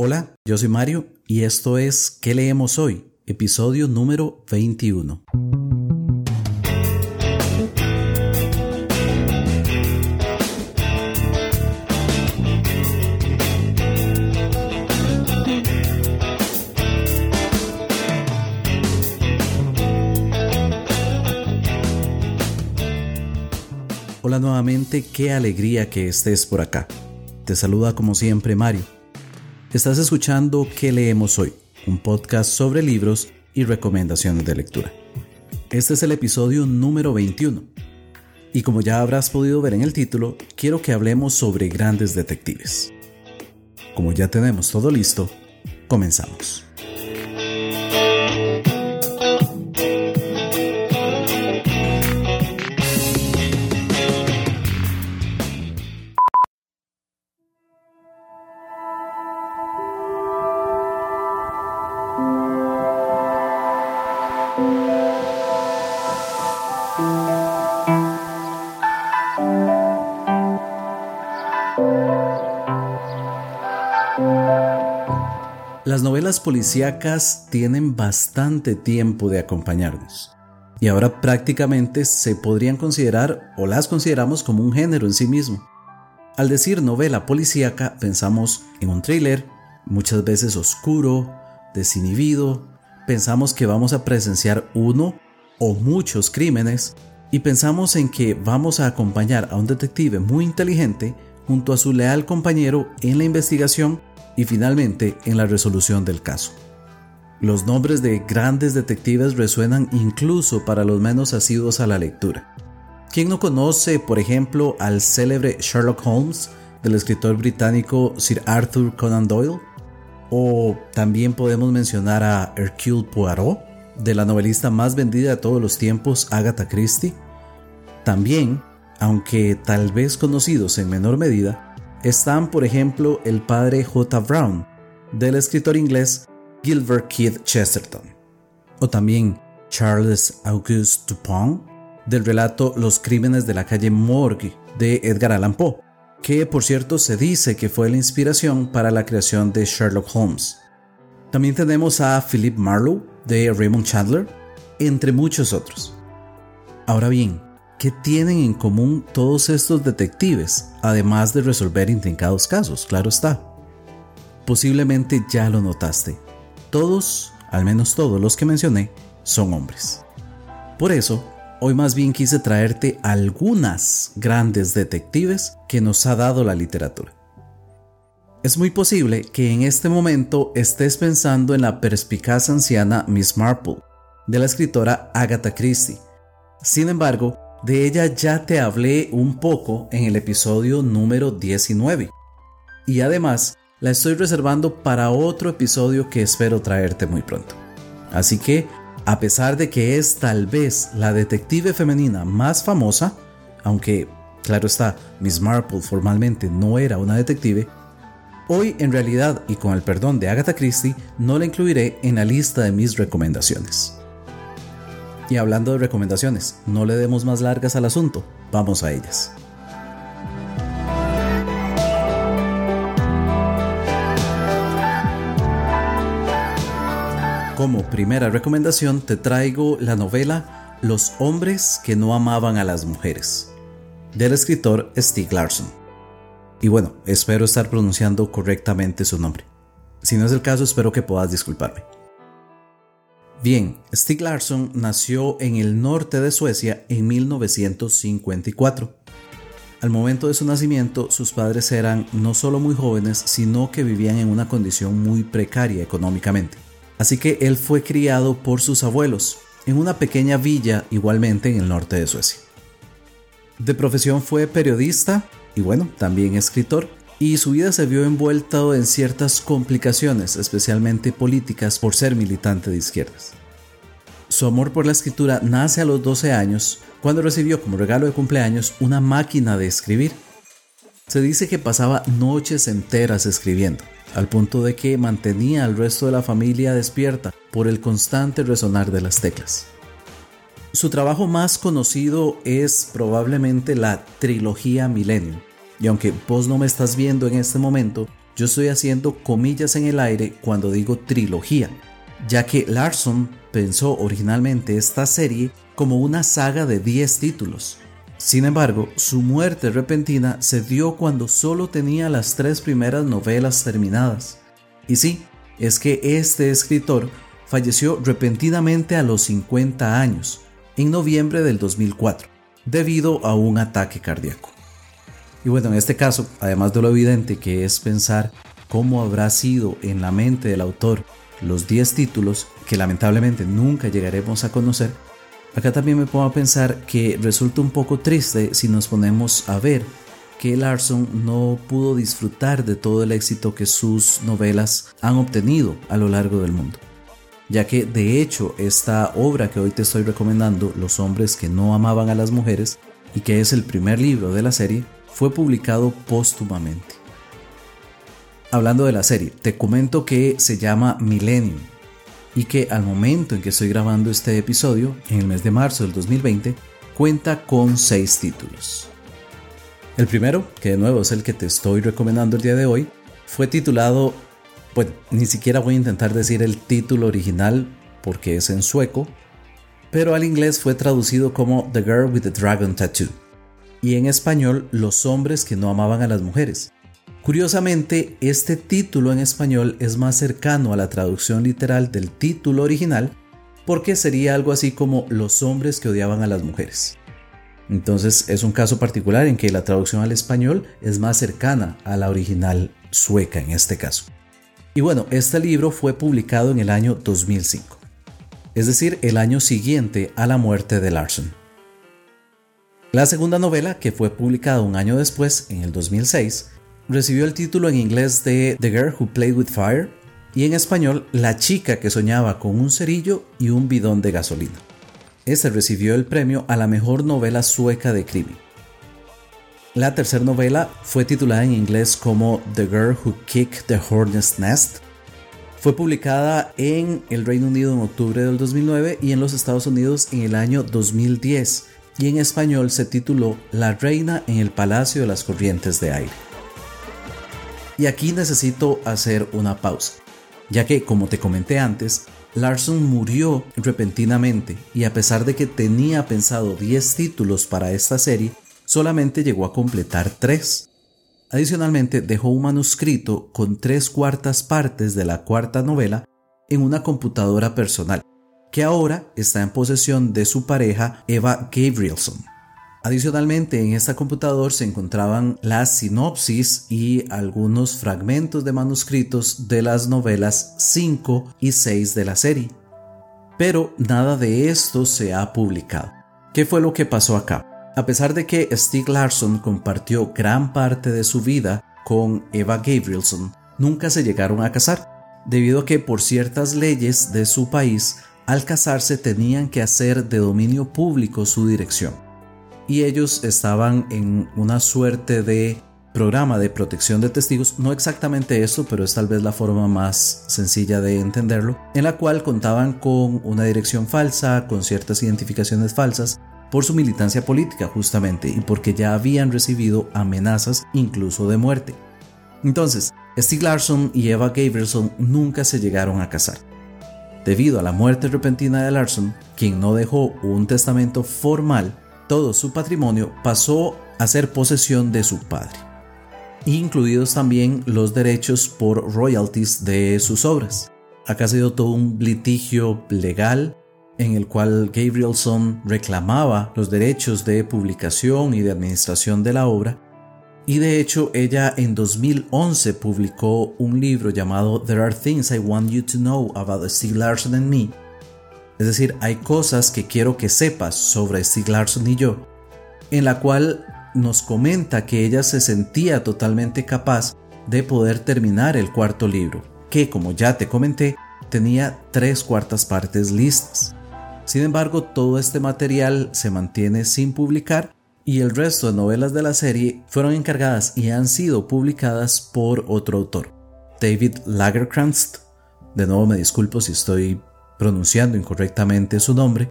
Hola, yo soy Mario y esto es ¿Qué leemos hoy? Episodio número 21. Hola nuevamente, qué alegría que estés por acá. Te saluda como siempre Mario Estás escuchando ¿Qué leemos hoy? Un podcast sobre libros y recomendaciones de lectura. Este es el episodio número 21. Y como ya habrás podido ver en el título, quiero que hablemos sobre grandes detectives. Como ya tenemos todo listo, comenzamos. Las novelas policíacas tienen bastante tiempo de acompañarnos y ahora prácticamente se podrían considerar o las consideramos como un género en sí mismo. Al decir novela policíaca pensamos en un thriller, muchas veces oscuro, desinhibido, pensamos que vamos a presenciar uno o muchos crímenes y pensamos en que vamos a acompañar a un detective muy inteligente junto a su leal compañero en la investigación y finalmente en la resolución del caso. Los nombres de grandes detectives resuenan incluso para los menos asiduos a la lectura. ¿Quién no conoce, por ejemplo, al célebre Sherlock Holmes del escritor británico Sir Arthur Conan Doyle? O también podemos mencionar a Hercule Poirot, de la novelista más vendida de todos los tiempos, Agatha Christie. También, aunque tal vez conocidos en menor medida, están, por ejemplo, el padre J. Brown, del escritor inglés Gilbert Keith Chesterton, o también Charles Auguste Dupont, del relato Los crímenes de la calle Morgue de Edgar Allan Poe, que por cierto se dice que fue la inspiración para la creación de Sherlock Holmes. También tenemos a Philip Marlowe de Raymond Chandler, entre muchos otros. Ahora bien, ¿Qué tienen en común todos estos detectives, además de resolver intrincados casos? Claro está. Posiblemente ya lo notaste. Todos, al menos todos los que mencioné, son hombres. Por eso, hoy más bien quise traerte algunas grandes detectives que nos ha dado la literatura. Es muy posible que en este momento estés pensando en la perspicaz anciana Miss Marple, de la escritora Agatha Christie. Sin embargo, de ella ya te hablé un poco en el episodio número 19. Y además la estoy reservando para otro episodio que espero traerte muy pronto. Así que, a pesar de que es tal vez la detective femenina más famosa, aunque, claro está, Miss Marple formalmente no era una detective, hoy en realidad y con el perdón de Agatha Christie no la incluiré en la lista de mis recomendaciones. Y hablando de recomendaciones, no le demos más largas al asunto, vamos a ellas. Como primera recomendación te traigo la novela Los hombres que no amaban a las mujeres, del escritor Stieg Larsson. Y bueno, espero estar pronunciando correctamente su nombre. Si no es el caso, espero que puedas disculparme. Bien, Stig Larsson nació en el norte de Suecia en 1954. Al momento de su nacimiento, sus padres eran no solo muy jóvenes, sino que vivían en una condición muy precaria económicamente. Así que él fue criado por sus abuelos, en una pequeña villa igualmente en el norte de Suecia. De profesión fue periodista y bueno, también escritor, y su vida se vio envuelta en ciertas complicaciones, especialmente políticas, por ser militante de izquierdas. Su amor por la escritura nace a los 12 años, cuando recibió como regalo de cumpleaños una máquina de escribir. Se dice que pasaba noches enteras escribiendo, al punto de que mantenía al resto de la familia despierta por el constante resonar de las teclas. Su trabajo más conocido es probablemente la trilogía Millennium, y aunque vos no me estás viendo en este momento, yo estoy haciendo comillas en el aire cuando digo trilogía, ya que Larson pensó originalmente esta serie como una saga de 10 títulos. Sin embargo, su muerte repentina se dio cuando solo tenía las tres primeras novelas terminadas. Y sí, es que este escritor falleció repentinamente a los 50 años, en noviembre del 2004, debido a un ataque cardíaco. Y bueno, en este caso, además de lo evidente que es pensar cómo habrá sido en la mente del autor los 10 títulos que lamentablemente nunca llegaremos a conocer, acá también me pongo a pensar que resulta un poco triste si nos ponemos a ver que Larson no pudo disfrutar de todo el éxito que sus novelas han obtenido a lo largo del mundo. Ya que de hecho esta obra que hoy te estoy recomendando, Los hombres que no amaban a las mujeres, y que es el primer libro de la serie, fue publicado póstumamente. Hablando de la serie, te comento que se llama Millennium y que al momento en que estoy grabando este episodio, en el mes de marzo del 2020, cuenta con seis títulos. El primero, que de nuevo es el que te estoy recomendando el día de hoy, fue titulado, pues ni siquiera voy a intentar decir el título original porque es en sueco, pero al inglés fue traducido como The Girl with the Dragon Tattoo y en español Los hombres que no amaban a las mujeres. Curiosamente, este título en español es más cercano a la traducción literal del título original porque sería algo así como Los hombres que odiaban a las mujeres. Entonces es un caso particular en que la traducción al español es más cercana a la original sueca en este caso. Y bueno, este libro fue publicado en el año 2005, es decir, el año siguiente a la muerte de Larson. La segunda novela, que fue publicada un año después, en el 2006, recibió el título en inglés de The Girl Who Played with Fire y en español La chica que soñaba con un cerillo y un bidón de gasolina. Este recibió el premio a la mejor novela sueca de crimen. La tercera novela fue titulada en inglés como The Girl Who Kicked the Hornet's Nest. Fue publicada en el Reino Unido en octubre del 2009 y en los Estados Unidos en el año 2010 y en español se tituló La Reina en el Palacio de las Corrientes de Aire. Y aquí necesito hacer una pausa, ya que como te comenté antes, Larson murió repentinamente y a pesar de que tenía pensado 10 títulos para esta serie, solamente llegó a completar 3. Adicionalmente dejó un manuscrito con tres cuartas partes de la cuarta novela en una computadora personal, que ahora está en posesión de su pareja Eva Gabrielson. Adicionalmente, en esta computadora se encontraban las sinopsis y algunos fragmentos de manuscritos de las novelas 5 y 6 de la serie. Pero nada de esto se ha publicado. ¿Qué fue lo que pasó acá? A pesar de que Stieg Larsson compartió gran parte de su vida con Eva Gabrielson, nunca se llegaron a casar, debido a que por ciertas leyes de su país, al casarse tenían que hacer de dominio público su dirección y ellos estaban en una suerte de programa de protección de testigos, no exactamente esto, pero es tal vez la forma más sencilla de entenderlo, en la cual contaban con una dirección falsa, con ciertas identificaciones falsas, por su militancia política justamente y porque ya habían recibido amenazas incluso de muerte. Entonces, Stieg Larsson y Eva Gabrielson nunca se llegaron a casar. Debido a la muerte repentina de Larsson, quien no dejó un testamento formal, todo su patrimonio pasó a ser posesión de su padre, incluidos también los derechos por royalties de sus obras. Acá ha sido todo un litigio legal en el cual Gabrielson reclamaba los derechos de publicación y de administración de la obra, y de hecho ella en 2011 publicó un libro llamado There Are Things I Want You to Know About Steve Larson and Me, es decir, hay cosas que quiero que sepas sobre Steve Larson y yo, en la cual nos comenta que ella se sentía totalmente capaz de poder terminar el cuarto libro, que como ya te comenté, tenía tres cuartas partes listas. Sin embargo, todo este material se mantiene sin publicar y el resto de novelas de la serie fueron encargadas y han sido publicadas por otro autor, David Lagerkrantz. De nuevo me disculpo si estoy pronunciando incorrectamente su nombre,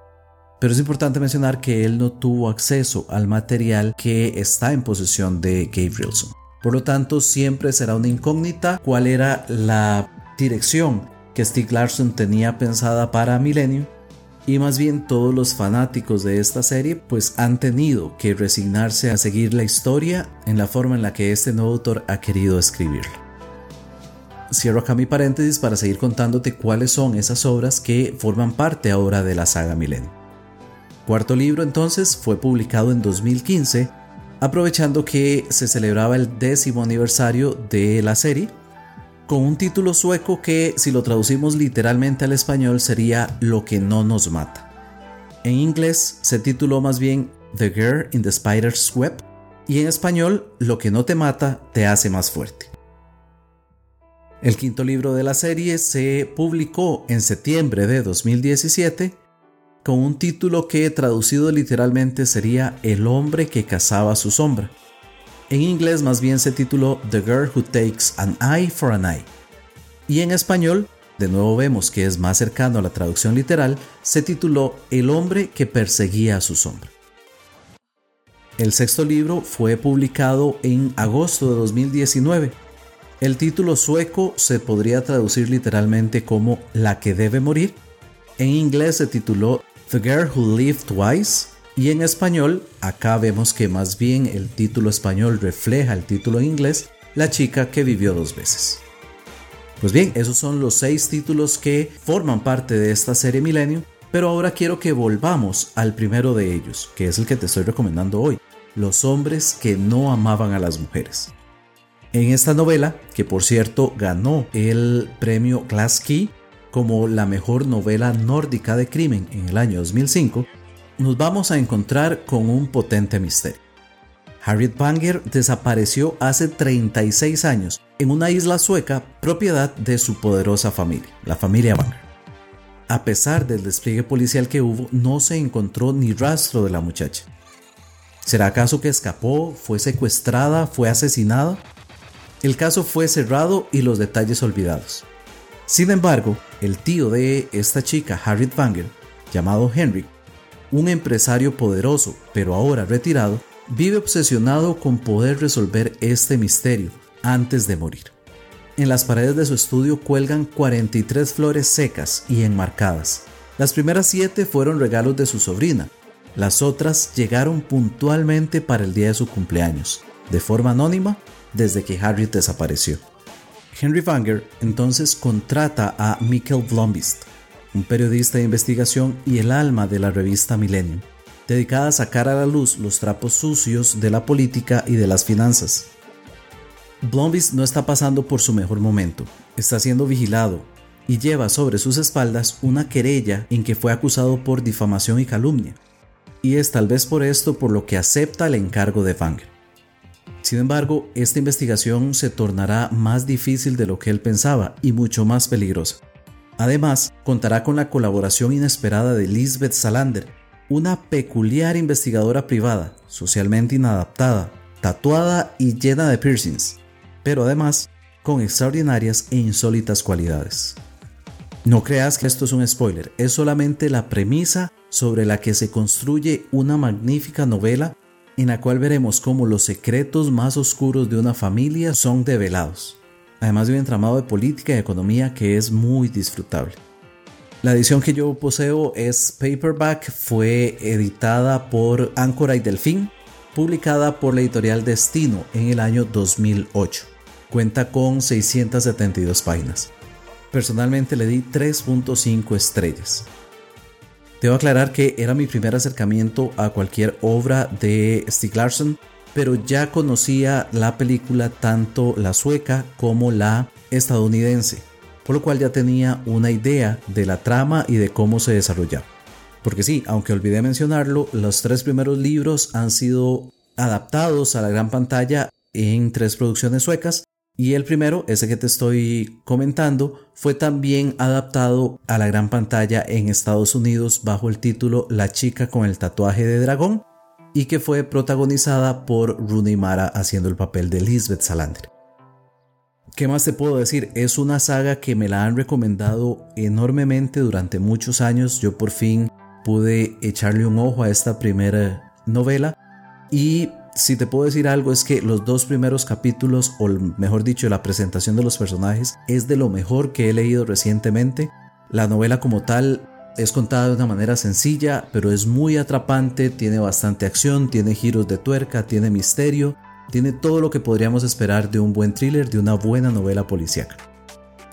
pero es importante mencionar que él no tuvo acceso al material que está en posesión de Gabrielson. Por lo tanto, siempre será una incógnita cuál era la dirección que Steve Larson tenía pensada para Millennium y más bien todos los fanáticos de esta serie pues han tenido que resignarse a seguir la historia en la forma en la que este nuevo autor ha querido escribirla. Cierro acá mi paréntesis para seguir contándote cuáles son esas obras que forman parte ahora de la saga Millennium. Cuarto libro entonces fue publicado en 2015, aprovechando que se celebraba el décimo aniversario de la serie con un título sueco que si lo traducimos literalmente al español sería Lo que no nos mata. En inglés se tituló más bien The Girl in the Spider's Web y en español Lo que no te mata te hace más fuerte. El quinto libro de la serie se publicó en septiembre de 2017 con un título que traducido literalmente sería El hombre que cazaba su sombra en inglés más bien se tituló The Girl Who Takes an Eye for an Eye. Y en español, de nuevo vemos que es más cercano a la traducción literal, se tituló El hombre que perseguía a su sombra. El sexto libro fue publicado en agosto de 2019. El título sueco se podría traducir literalmente como La que debe morir. En inglés se tituló The Girl Who Lived Twice y en español, acá vemos que más bien el título español refleja el título inglés, La chica que vivió dos veces. Pues bien, esos son los seis títulos que forman parte de esta serie Milenio, pero ahora quiero que volvamos al primero de ellos, que es el que te estoy recomendando hoy, Los hombres que no amaban a las mujeres. En esta novela, que por cierto ganó el premio Glass Key como la mejor novela nórdica de crimen en el año 2005, nos vamos a encontrar con un potente misterio. Harriet Banger desapareció hace 36 años en una isla sueca propiedad de su poderosa familia, la familia Banger. A pesar del despliegue policial que hubo, no se encontró ni rastro de la muchacha. ¿Será acaso que escapó, fue secuestrada, fue asesinada? El caso fue cerrado y los detalles olvidados. Sin embargo, el tío de esta chica, Harriet Banger, llamado Henry, un empresario poderoso, pero ahora retirado, vive obsesionado con poder resolver este misterio antes de morir. En las paredes de su estudio cuelgan 43 flores secas y enmarcadas. Las primeras siete fueron regalos de su sobrina, las otras llegaron puntualmente para el día de su cumpleaños, de forma anónima desde que Harriet desapareció. Henry Vanger entonces contrata a Mikkel Blombist, un periodista de investigación y el alma de la revista Millennium, dedicada a sacar a la luz los trapos sucios de la política y de las finanzas. Blomqvist no está pasando por su mejor momento, está siendo vigilado y lleva sobre sus espaldas una querella en que fue acusado por difamación y calumnia, y es tal vez por esto por lo que acepta el encargo de Fang. Sin embargo, esta investigación se tornará más difícil de lo que él pensaba y mucho más peligrosa. Además, contará con la colaboración inesperada de Lisbeth Salander, una peculiar investigadora privada, socialmente inadaptada, tatuada y llena de piercings, pero además con extraordinarias e insólitas cualidades. No creas que esto es un spoiler, es solamente la premisa sobre la que se construye una magnífica novela en la cual veremos cómo los secretos más oscuros de una familia son develados además de un entramado de política y economía que es muy disfrutable. La edición que yo poseo es paperback, fue editada por Áncora y Delfín, publicada por la editorial Destino en el año 2008. Cuenta con 672 páginas. Personalmente le di 3.5 estrellas. Debo aclarar que era mi primer acercamiento a cualquier obra de Stieg Larsson pero ya conocía la película tanto la sueca como la estadounidense, por lo cual ya tenía una idea de la trama y de cómo se desarrollaba. Porque sí, aunque olvidé mencionarlo, los tres primeros libros han sido adaptados a la gran pantalla en tres producciones suecas y el primero, ese que te estoy comentando, fue también adaptado a la gran pantalla en Estados Unidos bajo el título La chica con el tatuaje de dragón y que fue protagonizada por Rooney Mara haciendo el papel de Lisbeth Salander. ¿Qué más te puedo decir? Es una saga que me la han recomendado enormemente durante muchos años. Yo por fin pude echarle un ojo a esta primera novela y si te puedo decir algo es que los dos primeros capítulos, o mejor dicho, la presentación de los personajes, es de lo mejor que he leído recientemente. La novela como tal es contada de una manera sencilla, pero es muy atrapante, tiene bastante acción, tiene giros de tuerca, tiene misterio, tiene todo lo que podríamos esperar de un buen thriller, de una buena novela policíaca.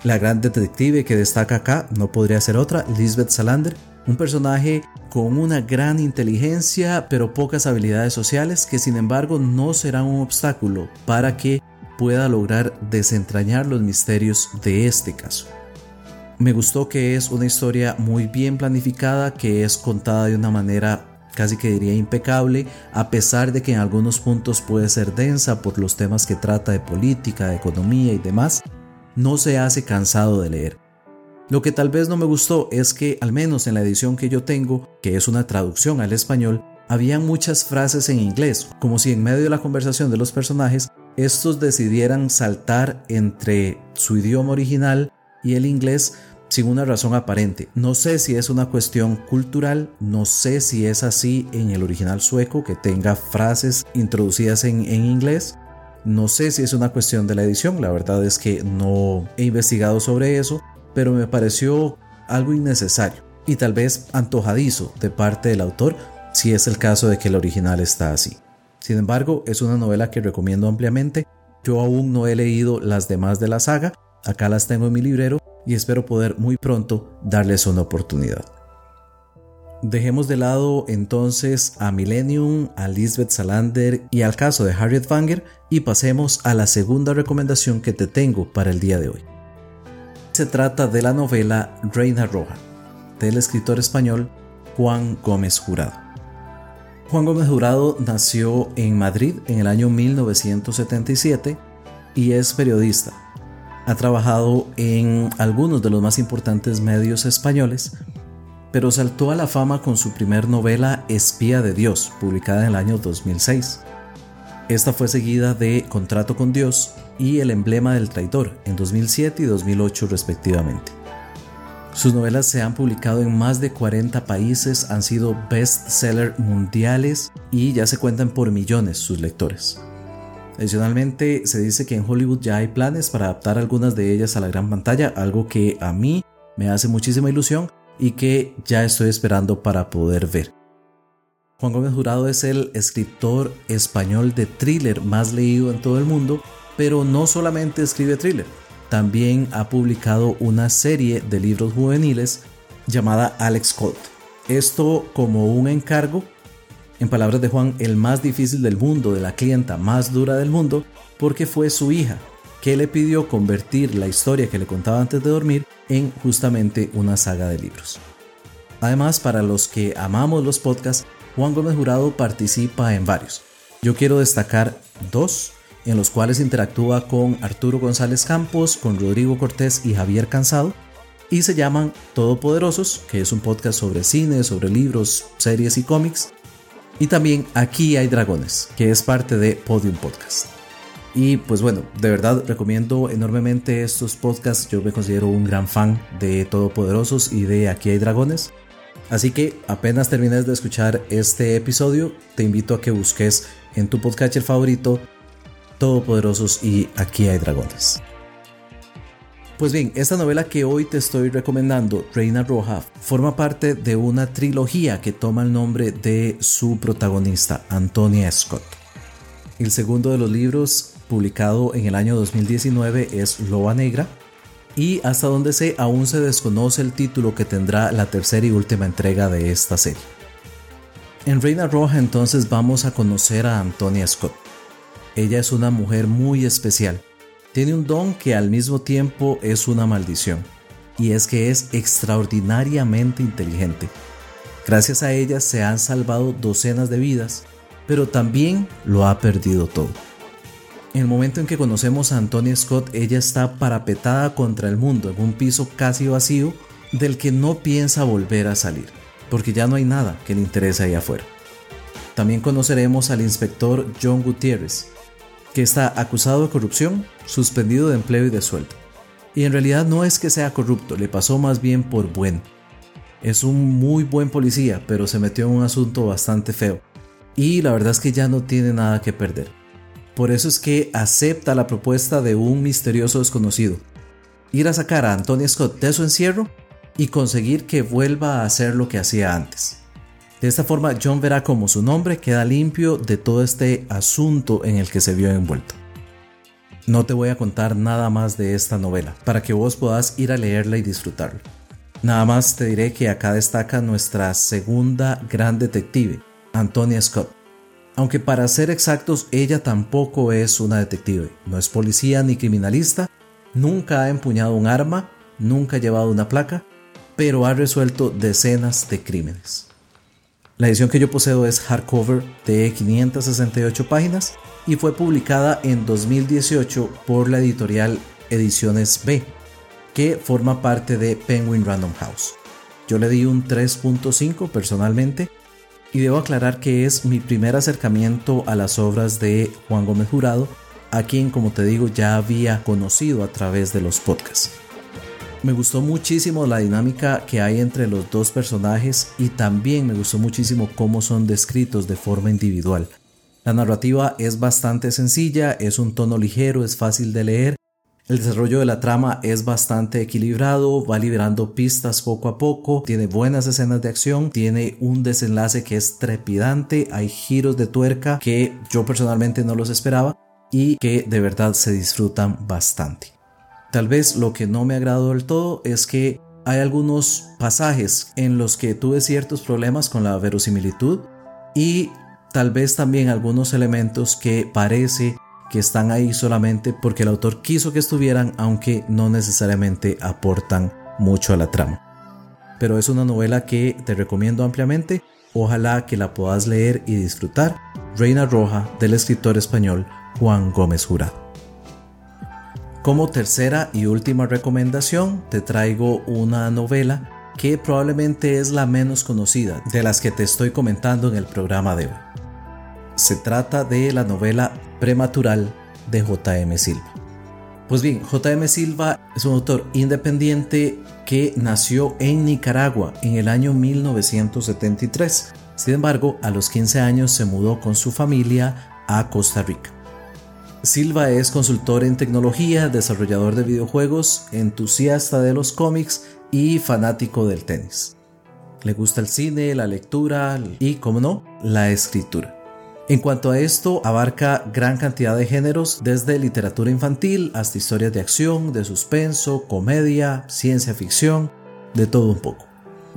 La gran detective que destaca acá no podría ser otra, Lisbeth Salander, un personaje con una gran inteligencia pero pocas habilidades sociales que sin embargo no será un obstáculo para que pueda lograr desentrañar los misterios de este caso. Me gustó que es una historia muy bien planificada, que es contada de una manera casi que diría impecable, a pesar de que en algunos puntos puede ser densa por los temas que trata de política, economía y demás, no se hace cansado de leer. Lo que tal vez no me gustó es que, al menos en la edición que yo tengo, que es una traducción al español, habían muchas frases en inglés, como si en medio de la conversación de los personajes, estos decidieran saltar entre su idioma original y el inglés sin una razón aparente. No sé si es una cuestión cultural, no sé si es así en el original sueco, que tenga frases introducidas en, en inglés, no sé si es una cuestión de la edición, la verdad es que no he investigado sobre eso, pero me pareció algo innecesario y tal vez antojadizo de parte del autor si es el caso de que el original está así. Sin embargo, es una novela que recomiendo ampliamente. Yo aún no he leído las demás de la saga, acá las tengo en mi librero y espero poder muy pronto darles una oportunidad. Dejemos de lado entonces a Millennium, a Lisbeth Salander y al caso de Harriet Wanger y pasemos a la segunda recomendación que te tengo para el día de hoy. Se trata de la novela Reina Roja, del escritor español Juan Gómez Jurado. Juan Gómez Jurado nació en Madrid en el año 1977 y es periodista. Ha trabajado en algunos de los más importantes medios españoles pero saltó a la fama con su primer novela Espía de Dios, publicada en el año 2006. Esta fue seguida de Contrato con Dios y El emblema del traidor en 2007 y 2008 respectivamente. Sus novelas se han publicado en más de 40 países, han sido bestseller mundiales y ya se cuentan por millones sus lectores. Adicionalmente, se dice que en Hollywood ya hay planes para adaptar algunas de ellas a la gran pantalla, algo que a mí me hace muchísima ilusión y que ya estoy esperando para poder ver. Juan Gómez Jurado es el escritor español de thriller más leído en todo el mundo, pero no solamente escribe thriller, también ha publicado una serie de libros juveniles llamada Alex Colt. Esto como un encargo, en palabras de Juan, el más difícil del mundo, de la clienta más dura del mundo, porque fue su hija que le pidió convertir la historia que le contaba antes de dormir en justamente una saga de libros. Además, para los que amamos los podcasts, Juan Gómez Jurado participa en varios. Yo quiero destacar dos en los cuales interactúa con Arturo González Campos, con Rodrigo Cortés y Javier Cansado, y se llaman Todopoderosos, que es un podcast sobre cine, sobre libros, series y cómics, y también Aquí hay Dragones, que es parte de Podium Podcast. Y pues bueno, de verdad recomiendo enormemente estos podcasts. Yo me considero un gran fan de Todopoderosos y de Aquí hay Dragones. Así que apenas termines de escuchar este episodio, te invito a que busques en tu podcatcher favorito Todopoderosos y Aquí hay Dragones. Pues bien, esta novela que hoy te estoy recomendando, Reina Roja, forma parte de una trilogía que toma el nombre de su protagonista, Antonia Scott. El segundo de los libros publicado en el año 2019 es Loba Negra y hasta donde sé aún se desconoce el título que tendrá la tercera y última entrega de esta serie. En Reina Roja entonces vamos a conocer a Antonia Scott. Ella es una mujer muy especial. Tiene un don que al mismo tiempo es una maldición, y es que es extraordinariamente inteligente. Gracias a ella se han salvado docenas de vidas, pero también lo ha perdido todo. En el momento en que conocemos a Antonia Scott, ella está parapetada contra el mundo en un piso casi vacío del que no piensa volver a salir, porque ya no hay nada que le interese ahí afuera. También conoceremos al inspector John Gutiérrez, que está acusado de corrupción, suspendido de empleo y de sueldo. Y en realidad no es que sea corrupto, le pasó más bien por bueno. Es un muy buen policía, pero se metió en un asunto bastante feo y la verdad es que ya no tiene nada que perder. Por eso es que acepta la propuesta de un misterioso desconocido. Ir a sacar a Antonia Scott de su encierro y conseguir que vuelva a hacer lo que hacía antes. De esta forma John verá como su nombre queda limpio de todo este asunto en el que se vio envuelto. No te voy a contar nada más de esta novela para que vos puedas ir a leerla y disfrutarla. Nada más te diré que acá destaca nuestra segunda gran detective, Antonia Scott. Aunque para ser exactos, ella tampoco es una detective, no es policía ni criminalista, nunca ha empuñado un arma, nunca ha llevado una placa, pero ha resuelto decenas de crímenes. La edición que yo poseo es hardcover de 568 páginas y fue publicada en 2018 por la editorial Ediciones B, que forma parte de Penguin Random House. Yo le di un 3.5 personalmente y debo aclarar que es mi primer acercamiento a las obras de Juan Gómez Jurado, a quien como te digo ya había conocido a través de los podcasts. Me gustó muchísimo la dinámica que hay entre los dos personajes y también me gustó muchísimo cómo son descritos de forma individual. La narrativa es bastante sencilla, es un tono ligero, es fácil de leer. El desarrollo de la trama es bastante equilibrado, va liberando pistas poco a poco, tiene buenas escenas de acción, tiene un desenlace que es trepidante, hay giros de tuerca que yo personalmente no los esperaba y que de verdad se disfrutan bastante. Tal vez lo que no me agradó del todo es que hay algunos pasajes en los que tuve ciertos problemas con la verosimilitud y tal vez también algunos elementos que parece que están ahí solamente porque el autor quiso que estuvieran aunque no necesariamente aportan mucho a la trama. Pero es una novela que te recomiendo ampliamente, ojalá que la puedas leer y disfrutar. Reina Roja del escritor español Juan Gómez Jurado. Como tercera y última recomendación, te traigo una novela que probablemente es la menos conocida de las que te estoy comentando en el programa de hoy. Se trata de la novela Prematural de J.M. Silva. Pues bien, J.M. Silva es un autor independiente que nació en Nicaragua en el año 1973. Sin embargo, a los 15 años se mudó con su familia a Costa Rica. Silva es consultor en tecnología, desarrollador de videojuegos, entusiasta de los cómics y fanático del tenis. Le gusta el cine, la lectura y, como no, la escritura. En cuanto a esto, abarca gran cantidad de géneros, desde literatura infantil hasta historias de acción, de suspenso, comedia, ciencia ficción, de todo un poco.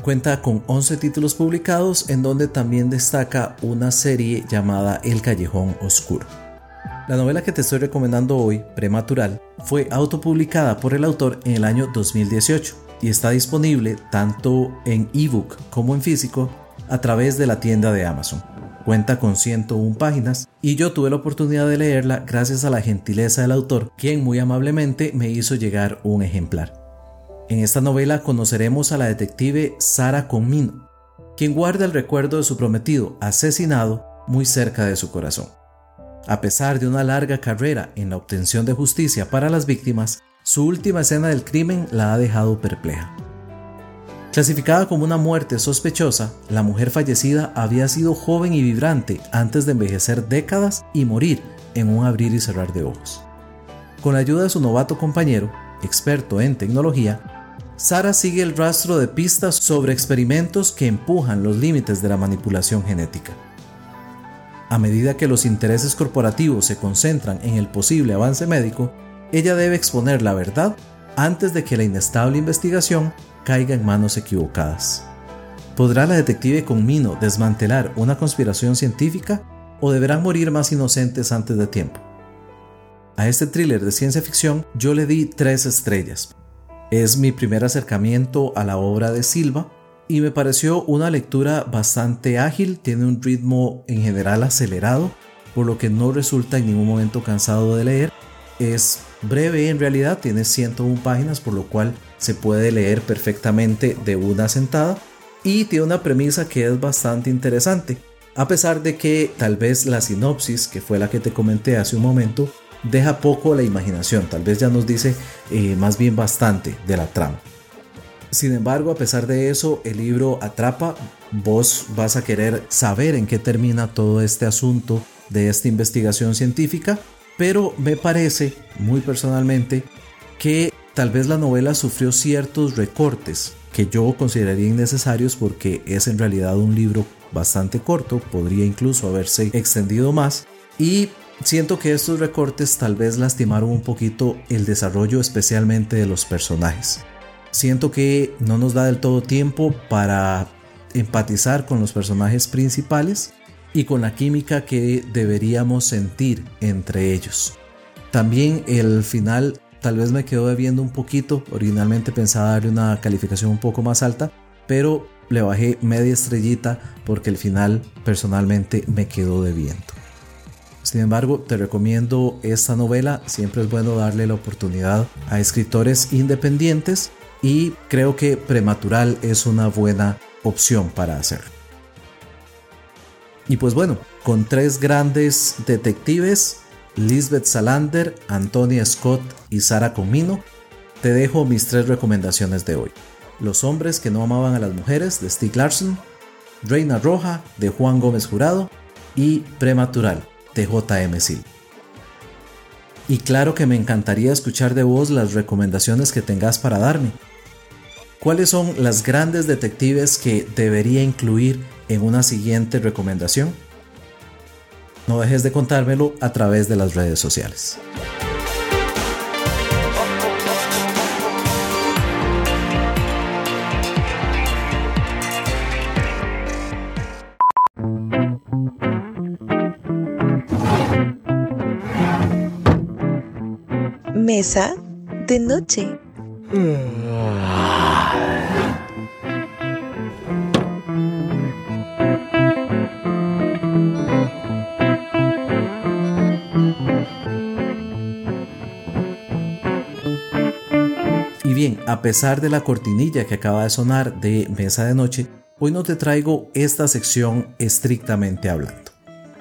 Cuenta con 11 títulos publicados en donde también destaca una serie llamada El Callejón Oscuro. La novela que te estoy recomendando hoy, Prematural, fue autopublicada por el autor en el año 2018 y está disponible tanto en ebook como en físico a través de la tienda de Amazon. Cuenta con 101 páginas y yo tuve la oportunidad de leerla gracias a la gentileza del autor, quien muy amablemente me hizo llegar un ejemplar. En esta novela conoceremos a la detective Sara Conmino, quien guarda el recuerdo de su prometido asesinado muy cerca de su corazón. A pesar de una larga carrera en la obtención de justicia para las víctimas, su última escena del crimen la ha dejado perpleja. Clasificada como una muerte sospechosa, la mujer fallecida había sido joven y vibrante antes de envejecer décadas y morir en un abrir y cerrar de ojos. Con la ayuda de su novato compañero, experto en tecnología, Sara sigue el rastro de pistas sobre experimentos que empujan los límites de la manipulación genética. A medida que los intereses corporativos se concentran en el posible avance médico, ella debe exponer la verdad antes de que la inestable investigación caiga en manos equivocadas. ¿Podrá la detective Conmino desmantelar una conspiración científica o deberán morir más inocentes antes de tiempo? A este thriller de ciencia ficción yo le di tres estrellas. Es mi primer acercamiento a la obra de Silva y me pareció una lectura bastante ágil, tiene un ritmo en general acelerado, por lo que no resulta en ningún momento cansado de leer. Es breve en realidad, tiene 101 páginas, por lo cual se puede leer perfectamente de una sentada y tiene una premisa que es bastante interesante. A pesar de que tal vez la sinopsis, que fue la que te comenté hace un momento, deja poco la imaginación, tal vez ya nos dice eh, más bien bastante de la trama. Sin embargo, a pesar de eso, el libro atrapa, vos vas a querer saber en qué termina todo este asunto de esta investigación científica, pero me parece, muy personalmente, que tal vez la novela sufrió ciertos recortes que yo consideraría innecesarios porque es en realidad un libro bastante corto, podría incluso haberse extendido más y siento que estos recortes tal vez lastimaron un poquito el desarrollo especialmente de los personajes. Siento que no nos da del todo tiempo para empatizar con los personajes principales y con la química que deberíamos sentir entre ellos. También el final tal vez me quedó debiendo un poquito, originalmente pensaba darle una calificación un poco más alta, pero le bajé media estrellita porque el final personalmente me quedó debiendo. Sin embargo, te recomiendo esta novela, siempre es bueno darle la oportunidad a escritores independientes y creo que Prematural es una buena opción para hacerlo. Y pues bueno, con tres grandes detectives, Lisbeth Salander, Antonia Scott y Sara Comino, te dejo mis tres recomendaciones de hoy. Los hombres que no amaban a las mujeres de Stieg Larsson, Reina Roja de Juan Gómez Jurado y Prematural de J.M. Sil. Y claro que me encantaría escuchar de vos las recomendaciones que tengas para darme. ¿Cuáles son las grandes detectives que debería incluir en una siguiente recomendación? No dejes de contármelo a través de las redes sociales. Mesa de noche. Y a pesar de la cortinilla que acaba de sonar de Mesa de Noche, hoy no te traigo esta sección estrictamente hablando.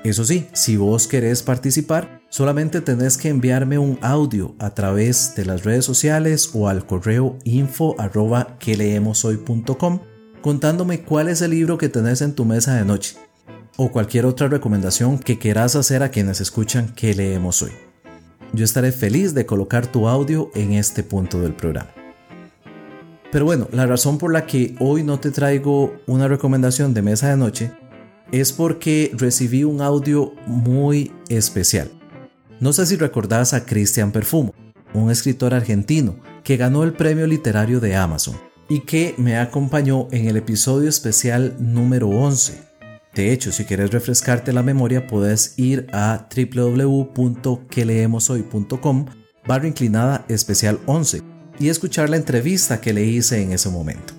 Eso sí, si vos querés participar, solamente tenés que enviarme un audio a través de las redes sociales o al correo info arroba que contándome cuál es el libro que tenés en tu mesa de noche o cualquier otra recomendación que quieras hacer a quienes escuchan que leemos hoy. Yo estaré feliz de colocar tu audio en este punto del programa. Pero bueno, la razón por la que hoy no te traigo una recomendación de mesa de noche es porque recibí un audio muy especial. No sé si recordás a Cristian Perfumo, un escritor argentino que ganó el premio literario de Amazon y que me acompañó en el episodio especial número 11. De hecho, si quieres refrescarte la memoria, puedes ir a www.queleemoshoy.com barra inclinada especial 11 y escuchar la entrevista que le hice en ese momento.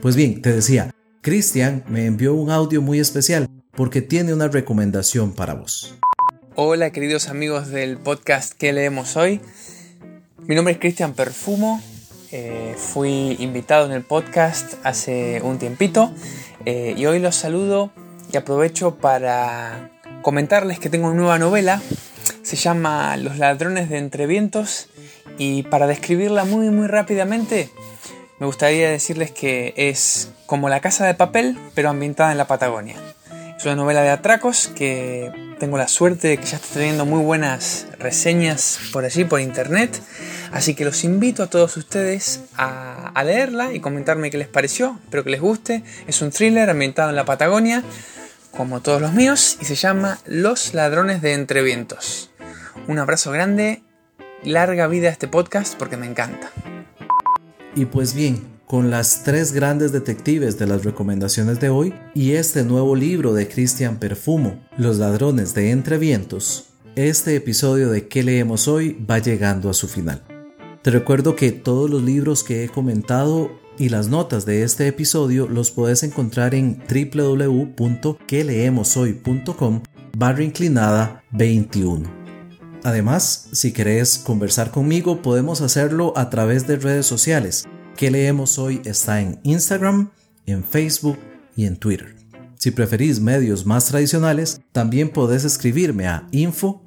Pues bien, te decía, Cristian me envió un audio muy especial porque tiene una recomendación para vos. Hola queridos amigos del podcast que leemos hoy. Mi nombre es Cristian Perfumo. Eh, fui invitado en el podcast hace un tiempito eh, y hoy los saludo y aprovecho para comentarles que tengo una nueva novela. Se llama Los ladrones de Entrevientos y para describirla muy muy rápidamente me gustaría decirles que es como La Casa de Papel, pero ambientada en la Patagonia. Es una novela de atracos que tengo la suerte de que ya está teniendo muy buenas reseñas por allí, por internet. Así que los invito a todos ustedes a, leerla y comentarme qué les pareció. Espero que les guste. Es un thriller ambientado en la Patagonia, como todos los míos, y se llama Los Ladrones de Entrevientos. Un abrazo grande, larga vida a este podcast porque me encanta. Y pues bien, con las tres grandes detectives de las recomendaciones de hoy y este nuevo libro de Cristian Perfumo, Los ladrones de Entrevientos, este episodio de ¿Qué leemos hoy? va llegando a su final. Te recuerdo que todos los libros que he comentado y las notas de este episodio los puedes encontrar en www.queleemoshoy.com barra inclinada 21. Además, si querés conversar conmigo, podemos hacerlo a través de redes sociales. Que leemos hoy está en Instagram, en Facebook y en Twitter. Si preferís medios más tradicionales, también podés escribirme a info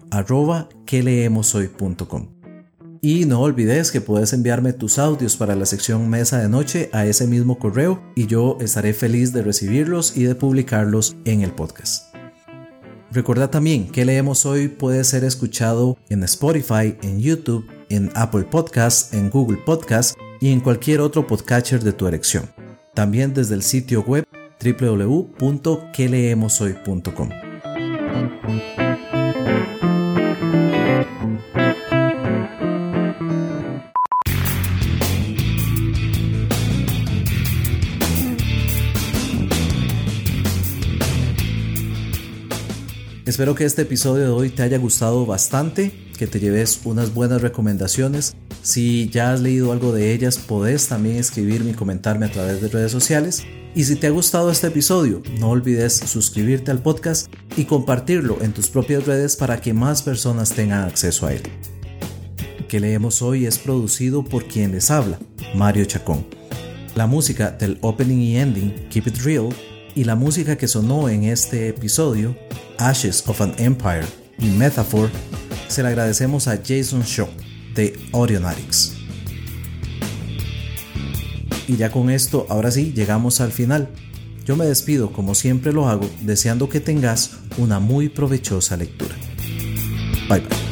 Y no olvides que puedes enviarme tus audios para la sección Mesa de Noche a ese mismo correo y yo estaré feliz de recibirlos y de publicarlos en el podcast. Recuerda también que leemos hoy puede ser escuchado en Spotify, en YouTube, en Apple Podcasts, en Google Podcasts y en cualquier otro podcatcher de tu elección. También desde el sitio web www.queleemoshoy.com. Espero que este episodio de hoy te haya gustado bastante, que te lleves unas buenas recomendaciones. Si ya has leído algo de ellas, podés también escribirme y comentarme a través de redes sociales. Y si te ha gustado este episodio, no olvides suscribirte al podcast y compartirlo en tus propias redes para que más personas tengan acceso a él. Que leemos hoy es producido por quien les habla, Mario Chacón. La música del opening y ending, Keep It Real, y la música que sonó en este episodio Ashes of an Empire y Metaphor, se le agradecemos a Jason Shaw de Audionautics. Y ya con esto, ahora sí, llegamos al final. Yo me despido como siempre lo hago, deseando que tengas una muy provechosa lectura. Bye bye.